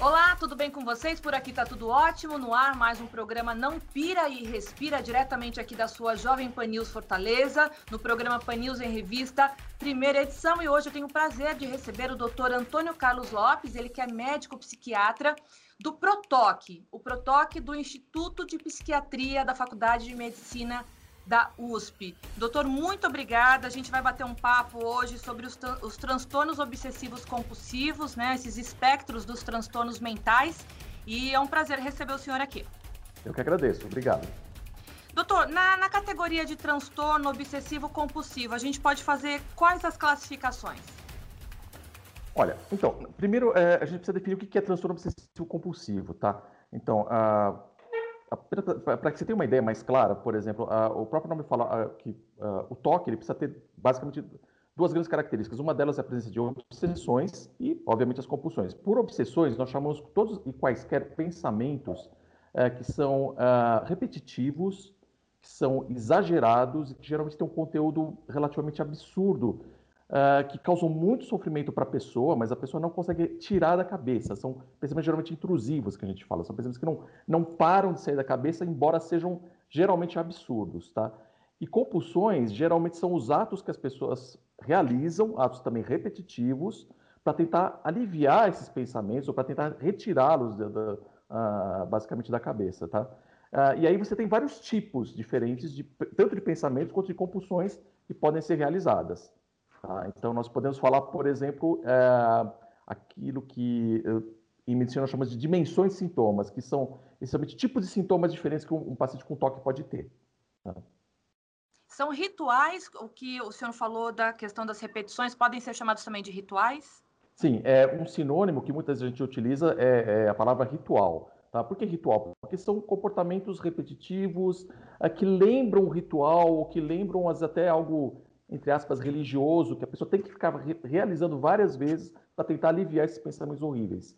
Olá, tudo bem com vocês? Por aqui tá tudo ótimo. No ar, mais um programa Não Pira e Respira, diretamente aqui da sua Jovem Pan News Fortaleza, no programa Pan News em Revista, primeira edição. E hoje eu tenho o prazer de receber o doutor Antônio Carlos Lopes, ele que é médico psiquiatra do PROTOC, o PROTOC do Instituto de Psiquiatria da Faculdade de Medicina da USP. Doutor, muito obrigada. A gente vai bater um papo hoje sobre os, os transtornos obsessivos compulsivos, né? Esses espectros dos transtornos mentais. E é um prazer receber o senhor aqui. Eu que agradeço. Obrigado. Doutor, na, na categoria de transtorno obsessivo compulsivo, a gente pode fazer quais as classificações? Olha, então, primeiro é, a gente precisa definir o que é transtorno obsessivo compulsivo, tá? Então, uh, para que você tenha uma ideia mais clara, por exemplo, o próprio nome fala que o toque ele precisa ter basicamente duas grandes características. Uma delas é a presença de obsessões e, obviamente, as compulsões. Por obsessões, nós chamamos todos e quaisquer pensamentos é, que são uh, repetitivos, que são exagerados e que geralmente têm um conteúdo relativamente absurdo uh, que causam muito sofrimento para a pessoa, mas a pessoa não consegue tirar da cabeça. São pensamentos geralmente intrusivos que a gente fala, são pensamentos que não, não param de sair da cabeça, embora sejam geralmente absurdos, tá? E compulsões geralmente são os atos que as pessoas realizam, atos também repetitivos, para tentar aliviar esses pensamentos ou para tentar retirá-los uh, basicamente da cabeça, tá? Uh, e aí você tem vários tipos diferentes, de, tanto de pensamentos quanto de compulsões que podem ser realizadas. Tá? Então, nós podemos falar, por exemplo, é, aquilo que em medicina nós chamamos de dimensões de sintomas, que são essencialmente tipos de sintomas diferentes que um, um paciente com toque pode ter. Tá? São rituais, o que o senhor falou da questão das repetições, podem ser chamados também de rituais? Sim, é um sinônimo que muita gente utiliza é, é a palavra ritual. Tá? Por que ritual? Porque são comportamentos repetitivos é, que lembram o ritual, ou que lembram até algo entre aspas, religioso, que a pessoa tem que ficar re realizando várias vezes para tentar aliviar esses pensamentos horríveis.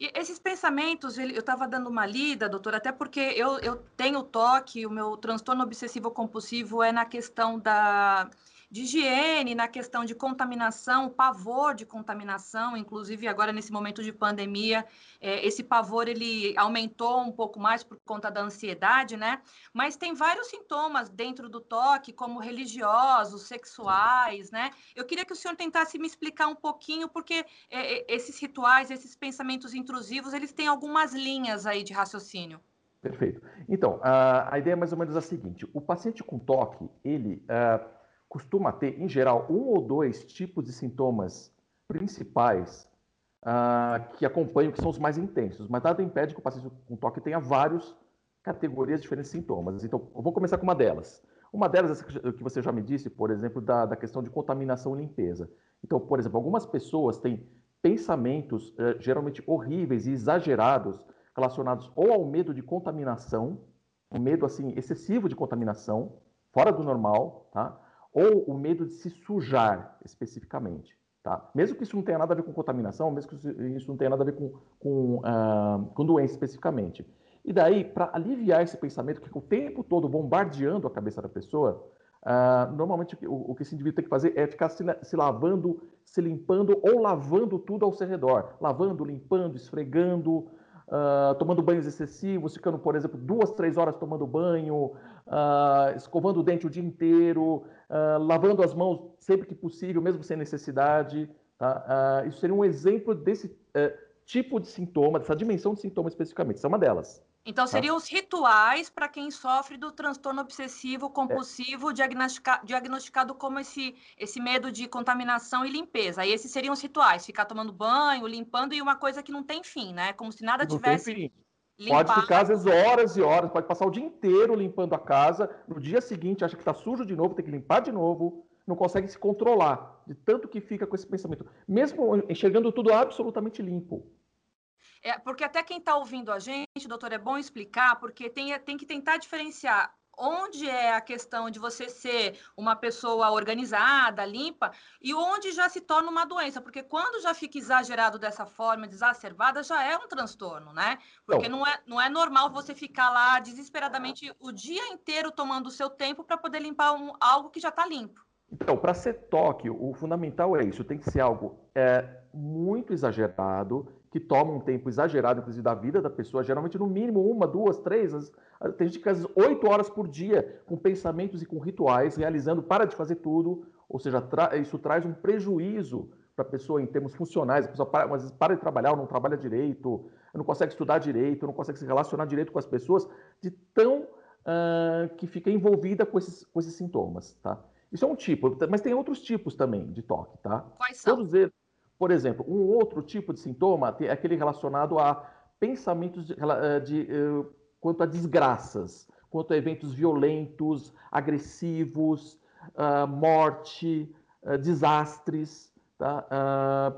E esses pensamentos, eu estava dando uma lida, doutor, até porque eu, eu tenho toque, o meu transtorno obsessivo compulsivo é na questão da de higiene, na questão de contaminação, pavor de contaminação, inclusive agora nesse momento de pandemia, é, esse pavor ele aumentou um pouco mais por conta da ansiedade, né? Mas tem vários sintomas dentro do toque, como religiosos, sexuais, né? Eu queria que o senhor tentasse me explicar um pouquinho, porque é, é esses rituais, esses pensamentos intrusivos, eles têm algumas linhas aí de raciocínio. Perfeito. Então, a, a ideia é mais ou menos a seguinte: o paciente com toque, ele uh, costuma ter, em geral, um ou dois tipos de sintomas principais uh, que acompanham, que são os mais intensos, mas nada impede que o paciente com toque tenha várias categorias de diferentes sintomas. Então, eu vou começar com uma delas. Uma delas é que você já me disse, por exemplo, da, da questão de contaminação e limpeza. Então, por exemplo, algumas pessoas têm pensamentos uh, geralmente horríveis e exagerados relacionados ou ao medo de contaminação, um medo assim excessivo de contaminação, fora do normal, tá? Ou o medo de se sujar especificamente. Tá? Mesmo que isso não tenha nada a ver com contaminação, mesmo que isso não tenha nada a ver com, com, uh, com doença especificamente. E daí, para aliviar esse pensamento que o tempo todo bombardeando a cabeça da pessoa, uh, normalmente o, o, que esse indivíduo tem que fazer é ficar se, se, lavando, se limpando ou lavando tudo ao seu redor. Lavando, limpando, esfregando, uh, tomando banhos excessivos, ficando, por exemplo, duas, três horas tomando banho, uh, escovando o dente o dia inteiro, uh, lavando as mãos sempre que possível, mesmo sem necessidade. Tá? isso seria um exemplo desse eh, tipo de sintoma, dessa dimensão de sintoma especificamente. Isso é uma delas. Então, tá. seriam os rituais para quem sofre do transtorno obsessivo compulsivo é. diagnostica, diagnosticado como esse, esse medo de contaminação e limpeza. Aí esses seriam os rituais, ficar tomando banho, limpando, e uma coisa que não tem fim, né? Como se nada não tivesse. Limpar. Pode ficar, às vezes, horas e horas, pode passar o dia inteiro limpando a casa, no dia seguinte acha que está sujo de novo, tem que limpar de novo, não consegue se controlar, de tanto que fica com esse pensamento. Mesmo enxergando tudo absolutamente limpo. É, porque até quem está ouvindo a gente, doutor, é bom explicar, porque tem, tem que tentar diferenciar onde é a questão de você ser uma pessoa organizada, limpa, e onde já se torna uma doença, porque quando já fica exagerado dessa forma, desacerbada, já é um transtorno, né? Porque não, não é, não é normal você ficar lá desesperadamente o dia inteiro tomando o seu tempo para poder limpar um, algo que já está limpo. Então, para ser toque, o fundamental é isso, tem que ser algo é, muito exagerado, que toma um tempo exagerado, inclusive, da vida da pessoa, geralmente no mínimo uma, duas, três, tem gente que às vezes oito horas por dia, com pensamentos e com rituais, realizando, para de fazer tudo, ou seja, tra isso traz um prejuízo para a pessoa em termos funcionais, a pessoa para, às vezes para de trabalhar, ou não trabalha direito, não consegue estudar direito, não consegue se relacionar direito com as pessoas, de tão uh, que fica envolvida com esses, com esses sintomas, tá? Isso é um tipo, mas tem outros tipos também de toque, tá? Quais são? Todos eles, por exemplo, um outro tipo de sintoma é aquele relacionado a pensamentos de, de, de uh, quanto a desgraças, quanto a eventos violentos, agressivos, uh, morte, uh, desastres, tá?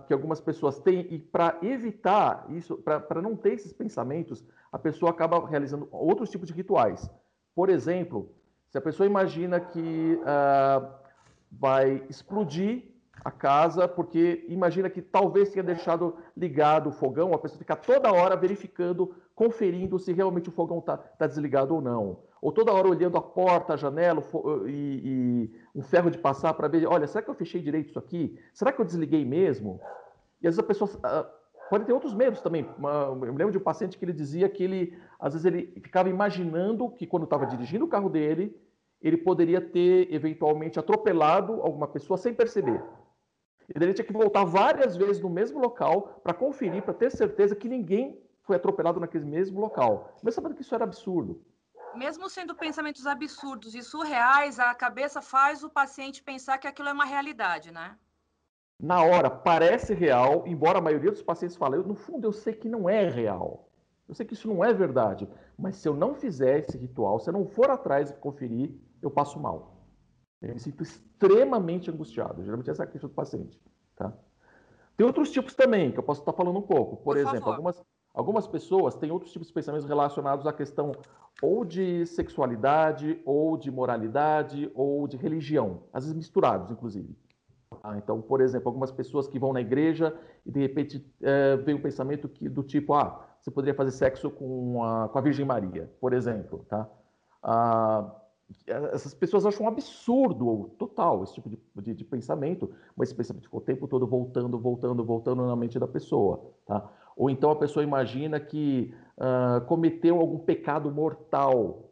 que algumas pessoas têm. E para evitar isso, para não ter esses pensamentos, a pessoa acaba realizando outros tipos de rituais. Por exemplo, se a pessoa imagina que uh, vai explodir a casa, porque imagina que talvez tenha deixado ligado o fogão, a pessoa fica toda hora verificando, conferindo se realmente o fogão está tá desligado ou não. Ou toda hora olhando a porta, a janela e, e um ferro de passar para ver, olha, será que eu fechei direito isso aqui? Será que eu desliguei mesmo? E às vezes a pessoa uh, pode ter outros medos também. Eu me lembro de um paciente que ele dizia que ele, às vezes, ele ficava imaginando que quando estava dirigindo o carro dele, ele poderia ter eventualmente atropelado alguma pessoa sem perceber. E daí ele tinha que voltar várias vezes no mesmo local para conferir, para ter certeza que ninguém foi atropelado naquele mesmo local. Mas sabendo que isso era absurdo. Mesmo sendo pensamentos absurdos e surreais, a cabeça faz o paciente pensar que aquilo é uma realidade, né? Na hora, parece real, embora a maioria dos pacientes falem, no fundo eu sei que não é real. Eu sei que isso não é verdade. Mas se eu não fizer esse ritual, se eu não for atrás e conferir, eu passo mal. Eu me sinto extremamente angustiado. Geralmente essa é a questão do paciente. Tá? Tem outros tipos também, que eu posso estar falando um pouco. Por, Por exemplo, algumas, algumas pessoas têm outros tipos de pensamentos relacionados à questão ou de sexualidade, ou de moralidade, ou de religião. Às vezes misturados, inclusive. Ah, então, por exemplo, algumas pessoas que vão na igreja e de repente é, vem um pensamento que, do tipo, ah, você poderia fazer sexo com a, com a Virgem Maria, por exemplo, tá? Ah, essas pessoas acham um absurdo total esse tipo de, de, de, pensamento, mas esse pensamento ficou o tempo todo voltando, voltando, voltando na mente da pessoa. Tá? Ou então a pessoa imagina que uh, cometeu algum pecado mortal.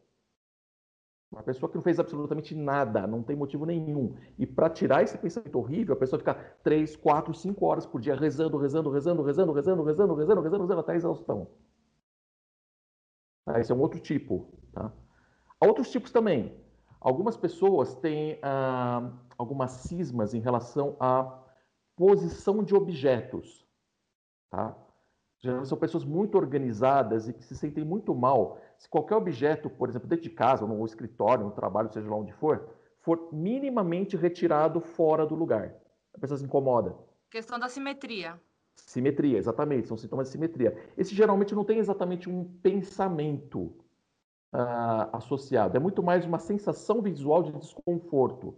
Uma pessoa que não fez absolutamente nada, não tem motivo nenhum. E para tirar esse pensamento horrível, a pessoa fica três, quatro, cinco horas por dia rezando, rezando, rezando, rezando, rezando, rezando, rezando, rezando, rezando até a exaustão. Ah, esse é um outro tipo. Tá? Outros tipos também. Algumas pessoas têm ah, algumas cismas em relação à posição de objetos. Tá? Geralmente são pessoas muito organizadas e que se sentem muito mal se qualquer objeto, por exemplo, dentro de casa, ou no escritório, no trabalho, seja lá onde for, for minimamente retirado fora do lugar. A pessoa se incomoda. Questão da simetria. Simetria, exatamente, são sintomas de simetria. Esse geralmente não tem exatamente um pensamento uh, associado. É muito mais uma sensação visual de desconforto.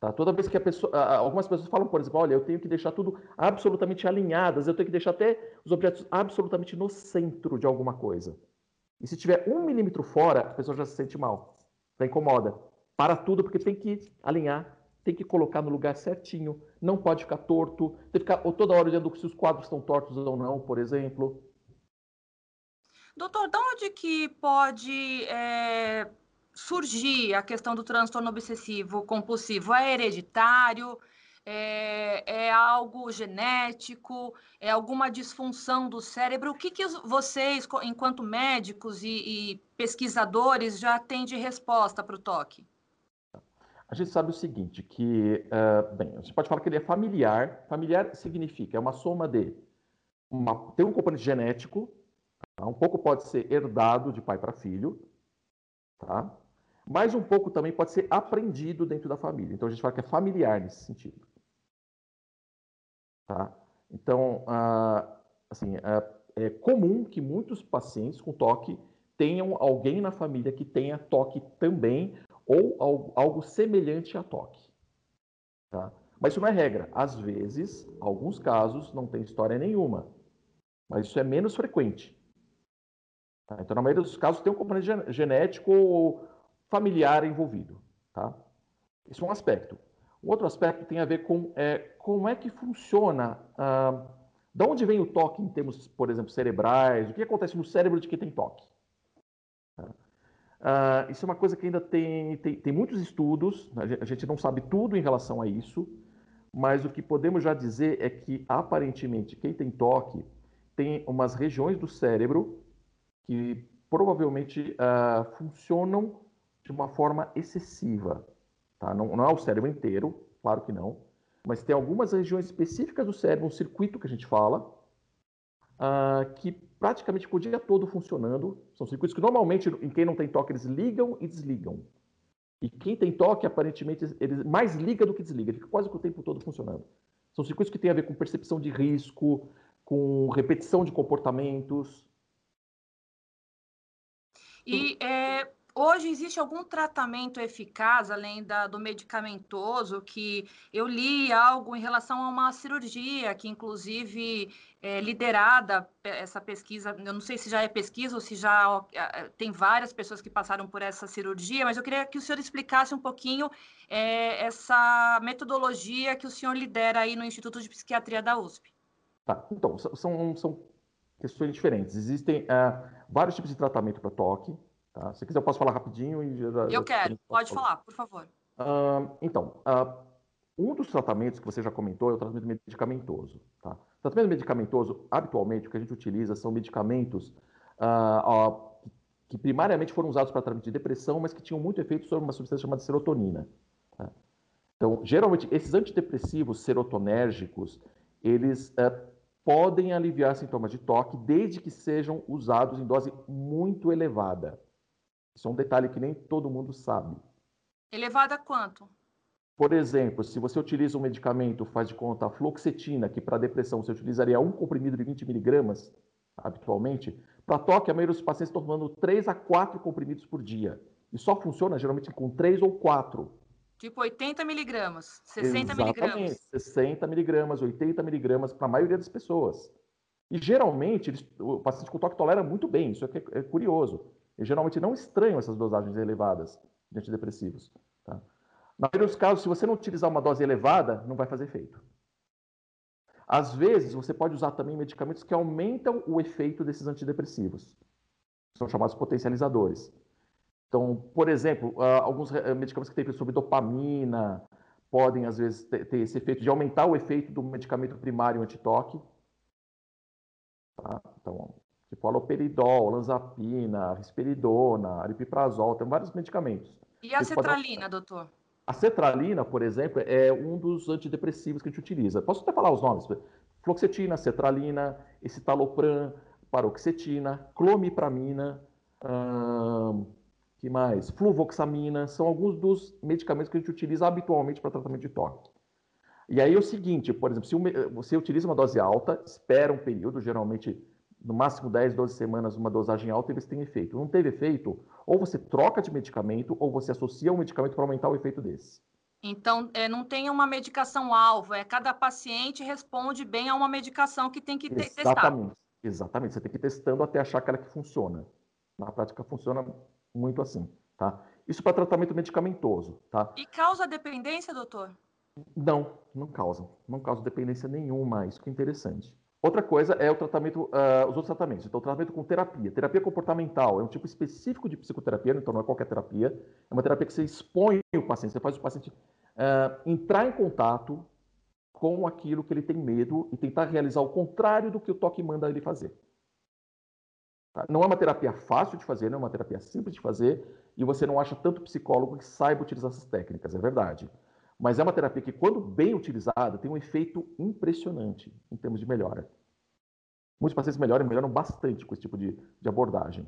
Tá? Toda vez que a pessoa, algumas pessoas falam, por exemplo, olha, eu tenho que deixar tudo absolutamente alinhadas, eu tenho que deixar até os objetos absolutamente no centro de alguma coisa. E se tiver um milímetro fora, a pessoa já se sente mal, já incomoda. Para tudo, porque tem que alinhar, tem que colocar no lugar certinho, não pode ficar torto, tem que ficar toda hora olhando se os quadros estão tortos ou não, por exemplo. Doutor, de onde que pode é, surgir a questão do transtorno obsessivo compulsivo? É hereditário? É, é, algo genético? É alguma disfunção do cérebro? O que, que vocês, enquanto médicos e, e pesquisadores, já têm de resposta para o toque? A gente sabe o seguinte, que, uh, bem, a gente pode falar que ele é familiar. Familiar significa, é uma soma de, uma, tem um componente genético, Tá? Um pouco pode ser herdado de pai para filho, tá? mas um pouco também pode ser aprendido dentro da família. Então a gente fala que é familiar nesse sentido. Tá? Então, ah, assim, é, é comum que muitos pacientes com toque tenham alguém na família que tenha toque também ou algo semelhante a toque. Tá? Mas isso não é regra. Às vezes, alguns casos, não tem história nenhuma. Mas isso é menos frequente. Tá? Então, na maioria dos casos, tem um componente genético ou familiar envolvido. Tá? Isso é um aspecto. Um outro aspecto tem a ver com é, como é que funciona, ah, de onde vem o toque em termos, por exemplo, cerebrais, o que acontece no cérebro de quem tem toque. Tá? Ah, isso é uma coisa que ainda tem, tem, tem muitos estudos, a gente não sabe tudo em relação a isso, mas o que podemos já dizer é que, aparentemente, quem tem toque tem umas regiões do cérebro que provavelmente uh, funcionam de uma forma excessiva. Tá? Não, não, é o cérebro inteiro, claro que não, mas tem algumas regiões específicas do cérebro, um circuito que a gente fala, uh, que praticamente o dia todo funcionando. São circuitos que normalmente, em quem não tem toque, eles ligam e desligam. E quem tem toque, aparentemente, ele mais liga do que desliga, ele fica quase que o tempo todo funcionando. São circuitos que têm a ver com percepção de risco, com repetição de comportamentos. E é, Hoje existe algum tratamento eficaz, além da, do medicamentoso, que eu li algo em relação a uma cirurgia, que inclusive é liderada essa pesquisa, eu não sei se já é pesquisa ou se já tem várias pessoas que passaram por essa cirurgia, mas eu queria que o senhor explicasse um pouquinho é, essa metodologia que o senhor lidera aí no Instituto de Psiquiatria da USP. Tá, então, são, são questões diferentes. Existem uh, vários tipos de tratamento para toque, Tá? Se quiser, eu posso falar rapidinho. E já, eu quero, pode falar, por favor. Então, uh, um dos tratamentos que você já comentou é o tratamento medicamentoso. Tá? O tratamento medicamentoso, habitualmente, o que a gente utiliza são medicamentos uh, que primariamente foram usados para tratamento de depressão, mas que tinham muito efeito sobre uma substância chamada serotonina. Tá? Então, geralmente, esses antidepressivos serotonérgicos, eles podem aliviar sintomas de toque desde que sejam usados em dose muito elevada. Isso é um detalhe que nem todo mundo sabe. Elevada quanto? Por exemplo, se você utiliza um medicamento, faz de conta a fluoxetina, que para depressão você utilizaria um comprimido de 20 miligramas, habitualmente, para toque, a maioria dos pacientes estão tomando 3 a 4 comprimidos por dia. E só funciona geralmente com 3 ou 4. Tipo 80 miligramas, 60 Exatamente, miligramas. 60 miligramas, 80 miligramas para a maioria das pessoas. E geralmente eles, o paciente com toque tolera muito bem, isso é, é curioso. E geralmente não estranham essas dosagens elevadas de antidepressivos. Tá? Na maioria dos casos, se você não utilizar uma dose elevada, não vai fazer efeito. Às vezes, você pode usar também medicamentos que aumentam o efeito desses antidepressivos. São chamados potencializadores. Então, por exemplo, ah, alguns medicamentos que têm efeito sobre dopamina podem, às vezes, ter esse efeito de aumentar o efeito do medicamento primário antitoque. Tá? Então, tipo aloperidol, lanzapina, risperidona, aripiprazol, tem vários medicamentos. E a cetralina, doutor? A cetralina, por exemplo, é um dos antidepressivos que a gente utiliza. Posso até falar os nomes? Fluoxetina, cetralina, escitalopram, paroxetina, clomipramina, hum, que mais? Fluvoxamina, são alguns dos medicamentos que a gente utiliza habitualmente para tratamento de toque. E aí é o seguinte, por exemplo, se você utiliza uma dose alta, espera um período, geralmente no máximo 10, 12 semanas, uma dosagem alta, eles têm efeito. Não teve efeito, ou você troca de medicamento, ou você associa um medicamento para aumentar o efeito desse. Então, é, não tem uma medicação alvo, é cada paciente responde bem a uma medicação que tem que ter, Exatamente. testar. Exatamente, você tem que ir testando até achar aquela que funciona. Na prática, funciona muito assim, tá? Isso para tratamento medicamentoso, tá? E causa dependência, doutor? Não, não causa. Não causa dependência nenhuma, isso que é interessante. Outra coisa é o tratamento, uh, os outros tratamentos. Então, o tratamento com terapia. Terapia comportamental é um tipo específico de psicoterapia, então não é qualquer terapia. É uma terapia que você expõe o paciente, você faz o paciente uh, entrar em contato com aquilo que ele tem medo e tentar realizar o contrário do que o toque manda ele fazer. Tá? Não é uma terapia fácil de fazer, não é uma terapia simples de fazer, e você não acha tanto psicólogo que saiba utilizar essas técnicas, é verdade. Mas é uma terapia que, quando bem utilizada, tem um efeito impressionante em termos de melhora. Muitos pacientes melhoram, melhoram bastante com esse tipo de, de abordagem.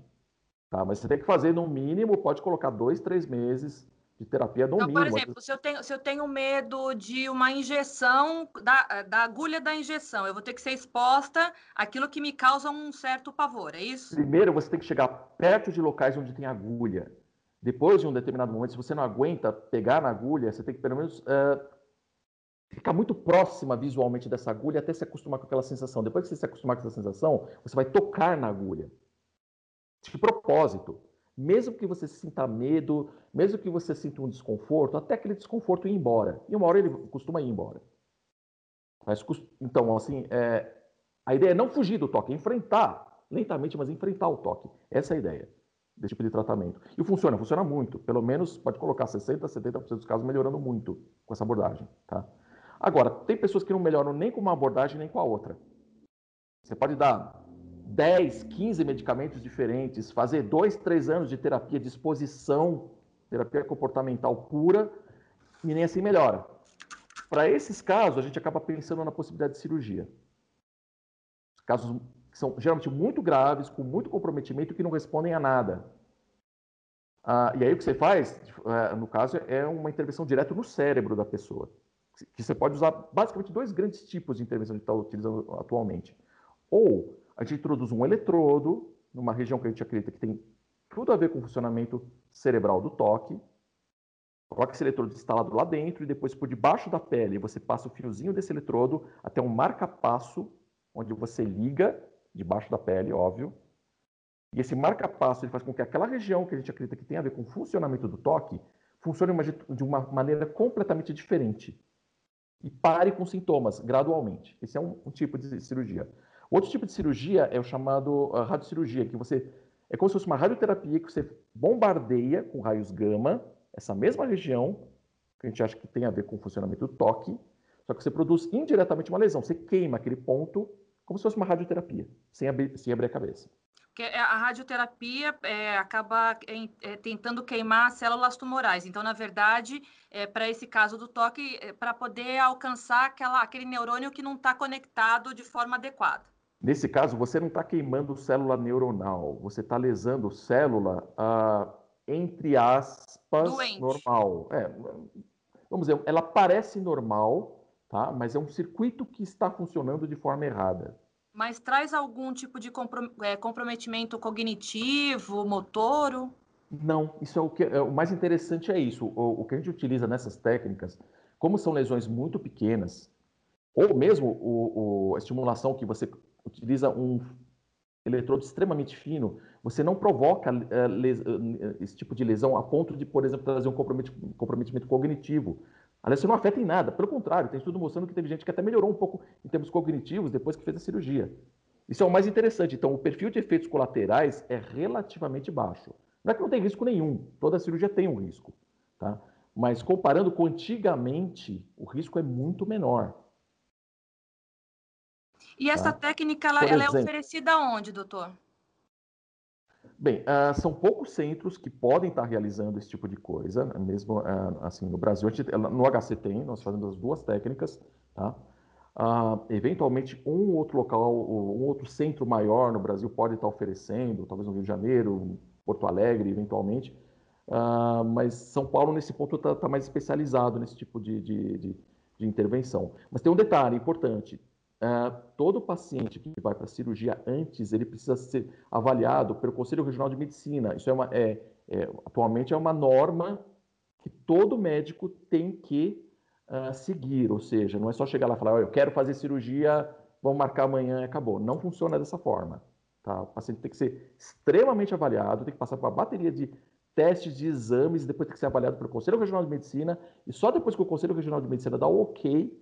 Tá? Mas você tem que fazer, no mínimo, pode colocar dois, três meses de terapia no então, mínimo. Por exemplo, se eu, tenho, se eu tenho medo de uma injeção, da, da agulha da injeção, eu vou ter que ser exposta àquilo que me causa um certo pavor, é isso? Primeiro, você tem que chegar perto de locais onde tem agulha. Depois de um determinado momento, se você não aguenta pegar na agulha, você tem que pelo menos uh, ficar muito próxima visualmente dessa agulha até se acostumar com aquela sensação. Depois que você se acostumar com essa sensação, você vai tocar na agulha. De propósito. Mesmo que você sinta medo, mesmo que você sinta um desconforto, até aquele desconforto ir embora. E uma hora ele costuma ir embora. Mas, então, assim, é, a ideia é não fugir do toque, é enfrentar, lentamente, mas enfrentar o toque. Essa é a ideia desse tipo de tratamento. E funciona, funciona muito. Pelo menos pode colocar 60%, 70% dos casos melhorando muito com essa abordagem. Tá? Agora, tem pessoas que não melhoram nem com uma abordagem nem com a outra. Você pode dar 10, 15 medicamentos diferentes, fazer dois, três anos de terapia de exposição, terapia comportamental pura, e nem assim melhora. Para esses casos, a gente acaba pensando na possibilidade de cirurgia. Casos que são geralmente muito graves, com muito comprometimento, que não respondem a nada. Ah, e aí o que você faz, eh, no caso, é uma intervenção direto no cérebro da pessoa. Que você pode usar basicamente dois grandes tipos de intervenção que está utilizando atualmente. Ou a gente introduz um eletrodo numa região que a gente acredita que tem tudo a ver com o funcionamento cerebral do toque. Coloca esse eletrodo instalado lá dentro e depois por debaixo da pele você passa o fiozinho desse eletrodo até um marca-passo, onde você liga debaixo da pele, óbvio. E esse marca-passo ele faz com que aquela região que a gente acredita que tem a ver com o funcionamento do toque funcione de uma maneira completamente diferente. E pare com sintomas gradualmente. Esse é um, um tipo de cirurgia. Outro tipo de cirurgia é o chamado uh, radiocirurgia, que você é como se fosse uma radioterapia que você bombardeia com raios gama essa mesma região que a gente acha que tem a ver com o funcionamento do toque, só que você produz indiretamente uma lesão. Você queima aquele ponto como se fosse uma radioterapia, sem abrir, sem abrir a cabeça. Porque é, a radioterapia é, acaba é, tentando queimar células tumorais. Então, na verdade, é, para esse caso do toque, é para poder alcançar aquela, aquele neurônio que não está conectado de forma adequada. Nesse caso, você não está queimando célula neuronal, você está lesando célula, ah, entre aspas, Doente. normal. É, vamos dizer, ela parece normal, tá? mas é um circuito que está funcionando de forma errada. Mas traz algum tipo de é, comprometimento cognitivo, motoro? Não, isso é o que é, o mais interessante é isso. O, o que a gente utiliza nessas técnicas, como são lesões muito pequenas, ou mesmo o, o, a estimulação que você utiliza um eletrodo extremamente fino, você não provoca les, uh, esse tipo de lesão a ponto de, por exemplo, trazer um comprometimento, cognitivo. Aliás, isso não afeta em nada. Pelo contrário, tem estudo mostrando que teve gente que até melhorou um pouco em termos cognitivos depois que fez a cirurgia. Isso é o mais interessante. Então, o perfil de efeitos colaterais é relativamente baixo. Não é que não tem risco nenhum. Toda cirurgia tem um risco. Tá? Mas comparando com antigamente, o risco é muito menor. E essa tá? técnica, ela, ela é oferecida onde, doutor? Bem, uh, são poucos centros que podem estar realizando esse tipo de coisa, né? mesmo uh, assim no Brasil. No HC tem, nós fazemos as duas técnicas, tá? Uh, eventualmente, um outro local, um outro centro maior no Brasil pode estar oferecendo, talvez no Rio de Janeiro, Porto Alegre, eventualmente. mas São Paulo, nesse ponto, está tá mais especializado nesse tipo de, de, de, de intervenção. Mas tem um detalhe importante: Uh, todo paciente que vai para cirurgia antes, ele precisa ser avaliado pelo Conselho Regional de Medicina. Isso é, uma, é, é atualmente é uma norma que todo médico tem que uh, seguir, ou seja, não é só chegar lá e falar, oh, eu quero fazer cirurgia, vamos marcar amanhã e acabou. Não funciona dessa forma. Tá? O paciente tem que ser extremamente avaliado, tem que passar por uma bateria de testes, de exames, depois tem que ser avaliado pelo Conselho Regional de Medicina, e só depois que o Conselho Regional de Medicina dá o ok,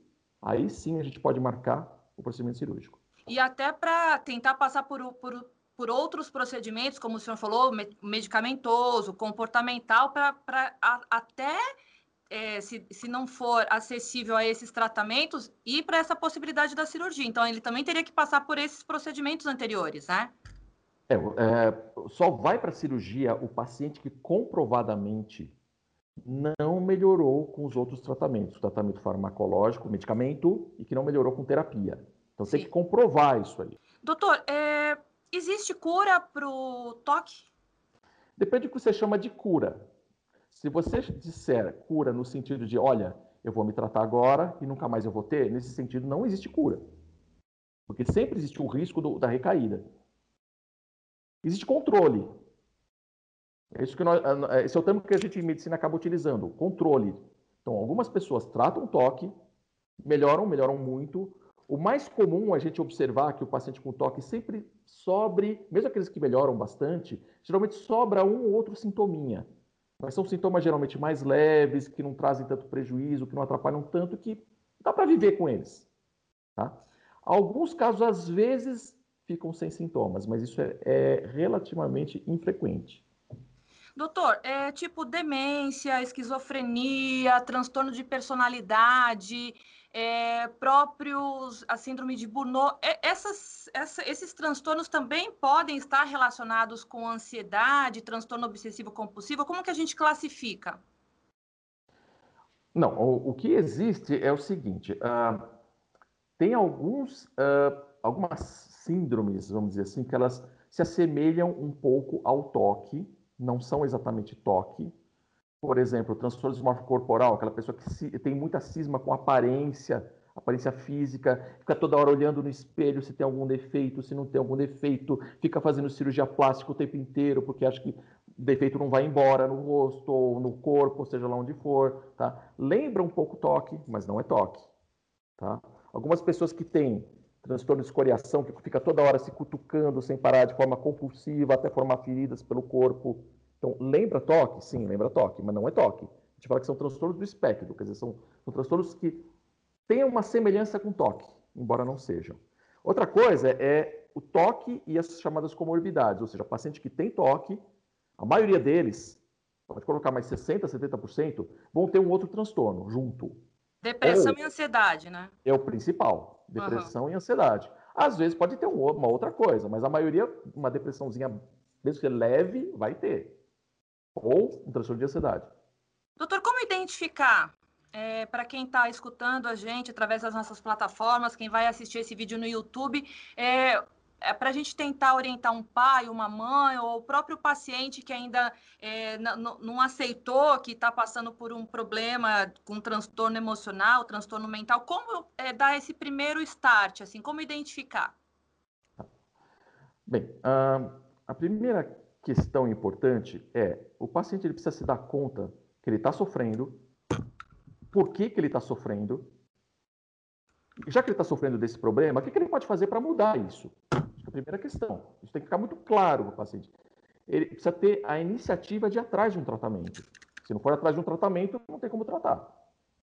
aí sim a gente pode marcar o procedimento cirúrgico. E até para tentar passar por, por, por outros procedimentos, como o senhor falou, medicamentoso, comportamental, para até, é, se, se não for acessível a esses tratamentos, ir para essa possibilidade da cirurgia. Então, ele também teria que passar por esses procedimentos anteriores, né? É, é, só vai para a cirurgia o paciente que comprovadamente não melhorou com os outros tratamentos, tratamento farmacológico, medicamento, e que não melhorou com terapia. Então Sim. tem que comprovar isso aí. Doutor, é... existe cura para o toque? Depende do que você chama de cura. Se você disser cura no sentido de, olha, eu vou me tratar agora e nunca mais eu vou ter, nesse sentido não existe cura. Porque sempre existe o risco do, da recaída. Existe controle. É isso que nós, esse é o termo que a gente em medicina acaba utilizando, controle. Então, algumas pessoas tratam toque, melhoram, melhoram muito. O mais comum a gente observar que o paciente com toque sempre sobre, mesmo aqueles que melhoram bastante, geralmente sobra um ou outro sintominha. Mas são sintomas geralmente mais leves, que não trazem tanto prejuízo, que não atrapalham tanto, que dá para viver com eles. Tá? Alguns casos, às vezes, ficam sem sintomas, mas isso é, é relativamente infrequente. Doutor, é tipo demência, esquizofrenia, transtorno de personalidade, é, próprios a síndrome de Burnout, é, essas, essa, esses transtornos também podem estar relacionados com ansiedade, transtorno obsessivo compulsivo? Como que a gente classifica? Não, o, o que existe é o seguinte: uh, tem alguns, uh, algumas síndromes, vamos dizer assim, que elas se assemelham um pouco ao toque, não são exatamente toque. Por exemplo, transtorno corporal, aquela pessoa que tem muita cisma com aparência, aparência física, fica toda hora olhando no espelho se tem algum defeito, se não tem algum defeito, fica fazendo cirurgia plástica o tempo inteiro porque acha que o defeito não vai embora no rosto ou no corpo, seja lá onde for, tá? Lembra um pouco toque, mas não é toque, tá? Algumas pessoas que têm transtorno de escoriação, que fica toda hora se cutucando sem parar de forma compulsiva até formar feridas pelo corpo. Então, lembra toque? Sim, lembra toque, mas não é toque. A gente fala que são transtornos do espectro, quer dizer, são, são transtornos que têm uma semelhança com toque, embora não sejam. Outra coisa é o toque e as chamadas comorbidades, ou seja, paciente que tem toque, a maioria deles, pode colocar mais 60%, 70%, vão ter um outro transtorno junto. Depressão e ansiedade, né? É o principal. Depressão uhum. e ansiedade. Às vezes pode ter uma outra coisa, mas a maioria, uma depressãozinha, mesmo que leve, vai ter. Ou um transtorno de ansiedade. Doutor, como identificar é, para quem está escutando a gente através das nossas plataformas, quem vai assistir esse vídeo no YouTube, é, é para a gente tentar orientar um pai, uma mãe, ou o próprio paciente que ainda é, não aceitou que está passando por um problema com transtorno emocional, transtorno mental, como é, dar esse primeiro start, assim, como identificar? Bem, a primeira questão importante é o paciente ele precisa se dar conta que ele está sofrendo, por que, que ele está sofrendo, já que ele está sofrendo desse problema, o que, que ele pode fazer para mudar isso? Primeira questão. Isso tem que ficar muito claro para o paciente. Ele precisa ter a iniciativa de ir atrás de um tratamento. Se não for atrás de um tratamento, não tem como tratar.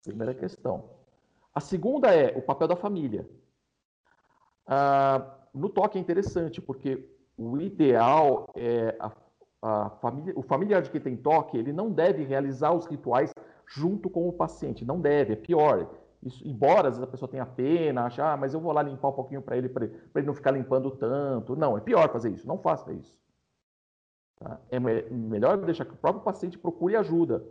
Primeira questão. A segunda é o papel da família. Ah, no toque é interessante, porque o ideal é a, a família, o familiar de quem tem toque, ele não deve realizar os rituais junto com o paciente. Não deve, é pior. Isso, embora às vezes a pessoa tenha pena, achar, ah, mas eu vou lá limpar um pouquinho para ele, para ele, ele, não ficar limpando tanto. Não, é pior fazer isso. Não faça isso. Tá? É me melhor deixar que o próprio paciente procure ajuda.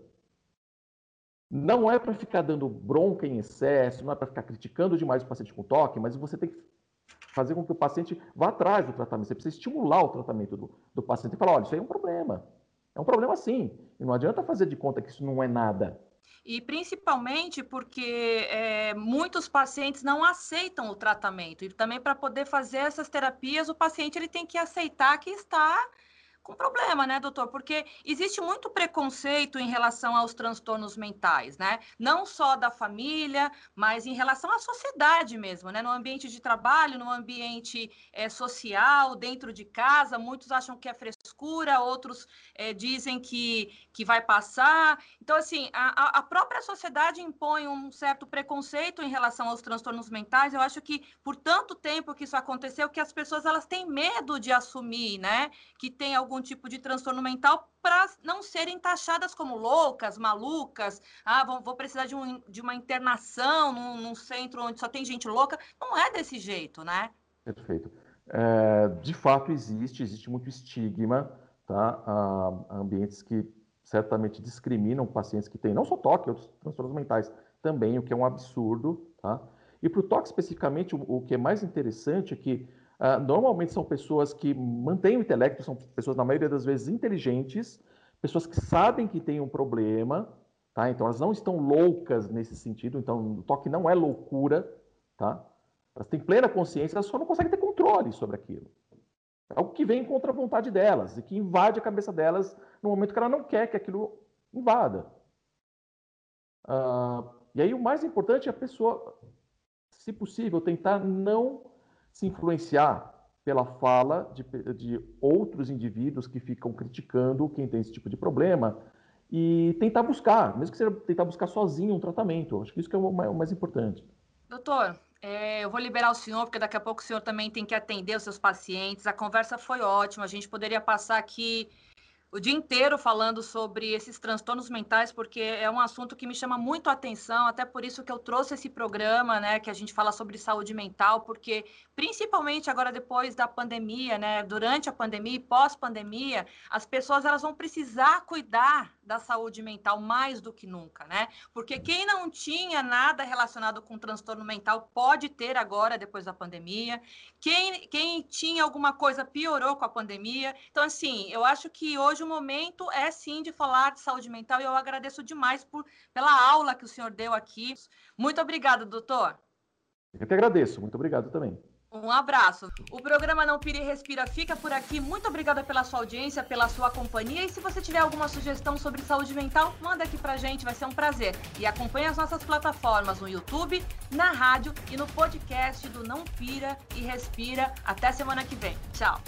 Não é para ficar dando bronca em excesso, não é para ficar criticando demais o paciente com toque, mas você tem que fazer com que o paciente vá atrás do tratamento. Você precisa estimular o tratamento do, do paciente e falar: olha, isso aí é um problema. É um problema sim. E não adianta fazer de conta que isso não é nada. E principalmente porque é, muitos pacientes não aceitam o tratamento. E também para poder fazer essas terapias, o paciente ele tem que aceitar que está com problema, né, doutor? Porque existe muito preconceito em relação aos transtornos mentais, né? Não só da família, mas em relação à sociedade mesmo, né? No ambiente de trabalho, no ambiente é, social, dentro de casa, muitos acham que é frescura, outros é, dizem que, que vai passar. Então, assim, a, a própria sociedade impõe um certo preconceito em relação aos transtornos mentais. Eu acho que por tanto tempo que isso aconteceu, que as pessoas elas têm medo de assumir, né? Que tem algum algum tipo de transtorno mental para não serem taxadas como loucas, malucas, ah, vou, vou precisar de, um, de uma internação num, num, centro onde só tem gente louca. Não é desse jeito, né? Perfeito. É, de fato existe, existe muito estigma, tá? Há ambientes que certamente discriminam pacientes que têm não só toque, outros transtornos mentais também, o que é um absurdo, tá? E para o toque especificamente, o, o que é mais interessante é que Uh, normalmente são pessoas que mantêm o intelecto, são pessoas, na maioria das vezes, inteligentes, pessoas que sabem que tem um problema, tá? Então elas não estão loucas nesse sentido, então o toque não é loucura, tá? Elas têm plena consciência, elas só não conseguem ter controle sobre aquilo. É algo que vem contra a vontade delas e que invade a cabeça delas no momento que ela não quer que aquilo invada. Uh, e aí o mais importante é a pessoa, se possível, tentar não se influenciar pela fala de, de outros indivíduos que ficam criticando quem tem esse tipo de problema e tentar buscar, mesmo que seja tentar buscar sozinho um tratamento. Acho que isso que é o mais, o mais importante. Doutor, é, eu vou liberar o senhor, porque daqui a pouco o senhor também tem que atender os seus pacientes. A conversa foi ótima, a gente poderia passar aqui o dia inteiro falando sobre esses transtornos mentais, porque é um assunto que me chama muito a atenção, até por isso que eu trouxe esse programa, né, que a gente fala sobre saúde mental, porque principalmente agora depois da pandemia, né, durante a pandemia e pós-pandemia, as pessoas elas vão precisar cuidar da saúde mental mais do que nunca, né? Porque quem não tinha nada relacionado com transtorno mental pode ter agora depois da pandemia. Quem, quem tinha alguma coisa piorou com a pandemia. Então, assim, eu acho que hoje o momento é sim de falar de saúde mental e eu agradeço demais por, pela aula que o senhor deu aqui. Muito obrigada, doutor. Eu que agradeço. Muito obrigado também. Um abraço. O programa Não Pire e Respira fica por aqui. Muito obrigada pela sua audiência, pela sua companhia. E se você tiver alguma sugestão sobre saúde mental, manda aqui pra gente, vai ser um prazer. E acompanhe as nossas plataformas no YouTube, na rádio e no podcast do Não Pira e Respira. Até semana que vem. Tchau.